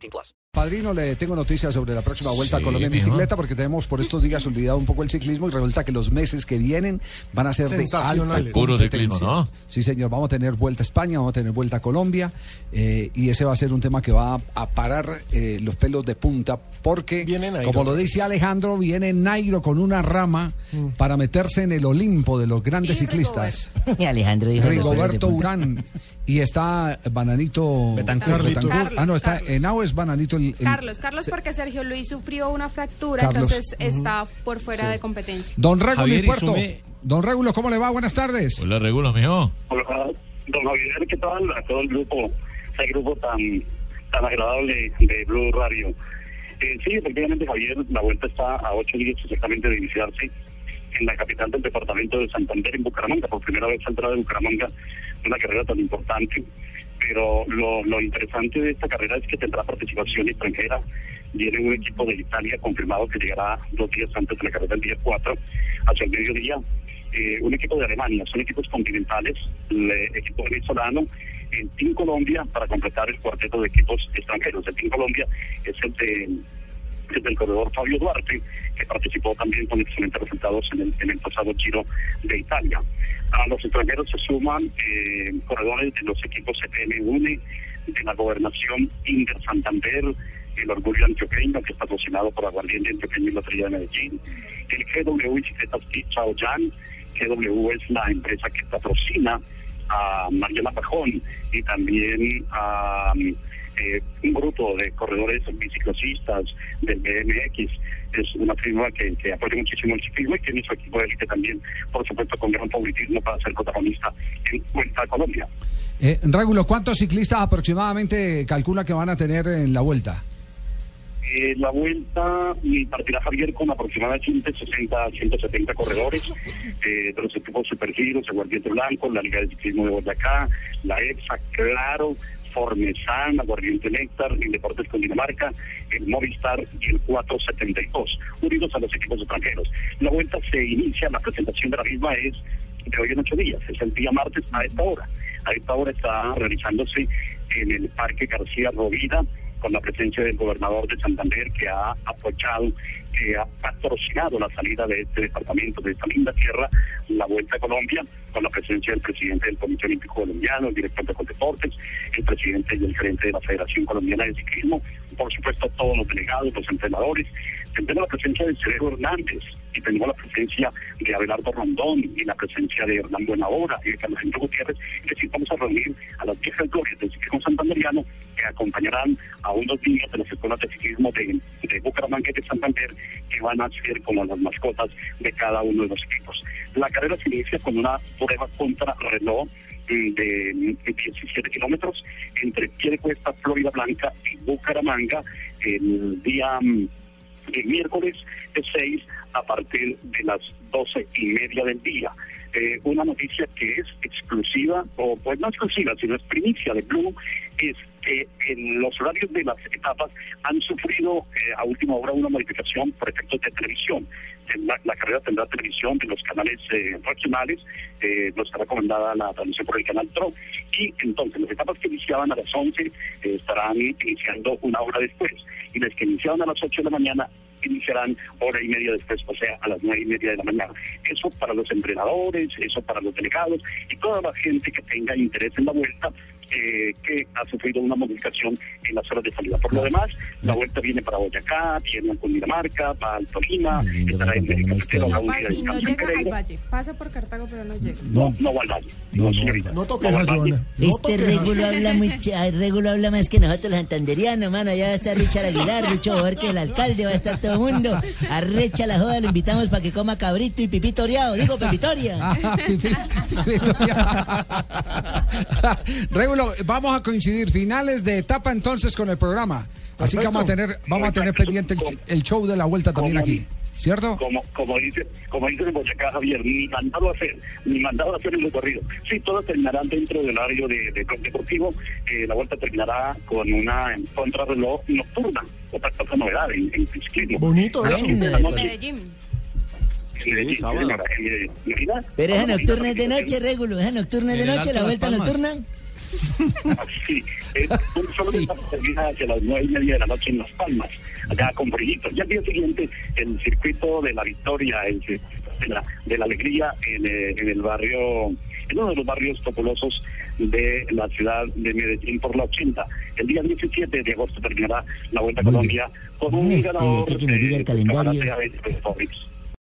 18 plus. Padrino, le tengo noticias sobre la próxima vuelta a Colombia en bicicleta porque tenemos por estos días olvidado un poco el ciclismo y resulta que los meses que vienen van a ser de alta Sensacionales. Puro ciclismo, ¿no? Sí, señor, vamos a tener vuelta a España, vamos a tener vuelta a Colombia eh, y ese va a ser un tema que va a, parar eh, los pelos de punta porque, Nairo como lo dice Alejandro, viene Nairo con una rama Mm. para meterse en el Olimpo de los grandes ciclistas. Y Alejandro dijo Rigoberto. Urán y está Bananito. Betancourt. Ah, no, está Carlos. Es Bananito el, el- Carlos, Carlos porque Sergio Luis sufrió una fractura, Carlos. entonces está por fuera de competencia. Don Puerto. isume- Don Régulo, ¿cómo le va? Buenas tardes. Hola, regulo, mijo. Hola, don Javier, ¿qué tal? A todo el grupo, ese grupo tan, tan agradable de Blue Radio. Eh, sí, efectivamente, Javier, la vuelta está a ocho días exactamente de iniciarse en la capital del departamento de Santander, en Bucaramanga. Por primera vez saldrá de Bucaramanga una carrera tan importante. Pero lo, lo interesante de esta carrera es que tendrá participación extranjera. Viene un equipo de Italia confirmado que llegará dos días antes de la carrera, el día 4, hacia el mediodía eh, un equipo de Alemania, son equipos continentales, el equipo venezolano, el Team Colombia para completar el cuarteto de equipos extranjeros. El Team Colombia es el de el del corredor Fabio Duarte, que participó también con excelentes resultados en el, en el pasado Giro de Italia. A los extranjeros se suman eh, corredores de los equipos CPM UNE, de la gobernación Inder Santander, el Orgullo Antioqueño, que está patrocinado por Aguardiente Antioqueño y Lotería de Medellín, el GW Bicicletas Chao Yan, GW es la empresa que patrocina a Mariana Pajón y también a eh, un grupo de corredores biciclosistas del BMX. Es una firma que, que apoya muchísimo el ciclismo y tiene su equipo de élite también, por supuesto, con gran favoritismo para ser protagonista en Vuelta a Colombia. Eh, Régulo, ¿cuántos ciclistas aproximadamente calcula que van a tener en la vuelta? Eh, la vuelta y partirá Javier con aproximadamente 60 a 170 corredores eh, de los equipos Supergiros, el Guardiente Blanco, la Liga de Ciclismo de Boyacá, la EPSA, Claro, Formesan, Aguardiente Néctar, el Deportes con Dinamarca, el Movistar y el 472, unidos a los equipos extranjeros. La vuelta se inicia, la presentación de la misma es de hoy en ocho días, es el día martes a esta hora. A esta hora está realizándose en el Parque García Rovira con la presencia del gobernador de Santander que ha apoyado, que ha patrocinado la salida de este departamento, de esta linda tierra, la Vuelta a Colombia, con la presencia del presidente del Comité Olímpico Colombiano, el director de Coldeportes, el presidente y el gerente de la Federación Colombiana de Ciclismo, por supuesto todos los delegados, los entrenadores. Tenemos la presencia de Cerebro Hernández y tenemos la presencia de Abelardo Rondón y la presencia de Hernán Buenahora y de Carlos Gutiérrez. Es decir, vamos a reunir a las viejas glorias del ciclismo santanderiano acompañarán a unos niños de las escuelas de ciclismo de, de Bucaramanga y de Santander que van a ser como las mascotas de cada uno de los equipos. La carrera se inicia con una prueba contra reloj mm, de 17 kilómetros entre Piedecuesta, Florida Blanca y Bucaramanga el día mm, el miércoles 6 a partir de las doce y media del día. Eh, una noticia que es exclusiva, o pues no exclusiva, sino es primicia de Blue, es que en los horarios de las etapas han sufrido eh, a última hora una modificación por efectos de televisión. La, la carrera tendrá televisión de los canales eh, regionales, eh, nos está recomendada la transmisión por el canal TRO, y entonces las etapas que iniciaban a las 11 eh, estarán iniciando una hora después, y las que iniciaban a las 8 de la mañana iniciarán hora y media después, o sea, a las nueve y media de la mañana. Eso para los entrenadores, eso para los delegados y toda la gente que tenga interés en la vuelta, eh, que ha sufrido una modificación en las horas de salida. Por lo demás, la vuelta viene para Boyacá, viene a Cundinamarca, va al Tolima, estará en me el contaron una Cafetero, historia. a un día de Y no llega al valle. Pasa por Cartago, pero no llega. No, no va al valle. No, señorita. No toques va a al valle. Joana. No Este Régulo habla habla más que nosotros los santanderianos, mano. Allá va a estar Richard Aguilar, Lucho Borges, el alcalde, va a estar todo el mundo. Arrecha la joda, lo invitamos para que coma cabrito y pipito oreado. Digo, pepitoria. Régulo, vamos a coincidir finales de etapa entonces con el programa. Así que vamos a tener, vamos a tener pendiente el, el show de la vuelta también aquí, ¿cierto? Como, como dice, como dice en Boyacá Javier, ni mandado a hacer, ni mandado a hacer el recorrido. Sí, todos terminarán dentro del horario de, de club deportivo. Eh, la vuelta terminará con una contrarreloj nocturna, otra cosa novedad en, en ciclismo. Bonito eso. 15 de la noche, Medellín. Sí, Medellín. Imagina- Pero esa nocturna es de noche, Regulo. Esa nocturna es de noche, la vuelta nocturna. Sí, es un solo Sí. termina hacia las nueve y media de la noche en Las Palmas, allá con brillitos. Y al día siguiente, el circuito de la victoria, el de la, de la alegría en, eh, en el barrio, en uno de los barrios populosos de la ciudad de Medellín por la 80. El día 17 de agosto terminará la Vuelta a Colombia con un Este, ganador ¿qué que nos diga el eh, calendario? que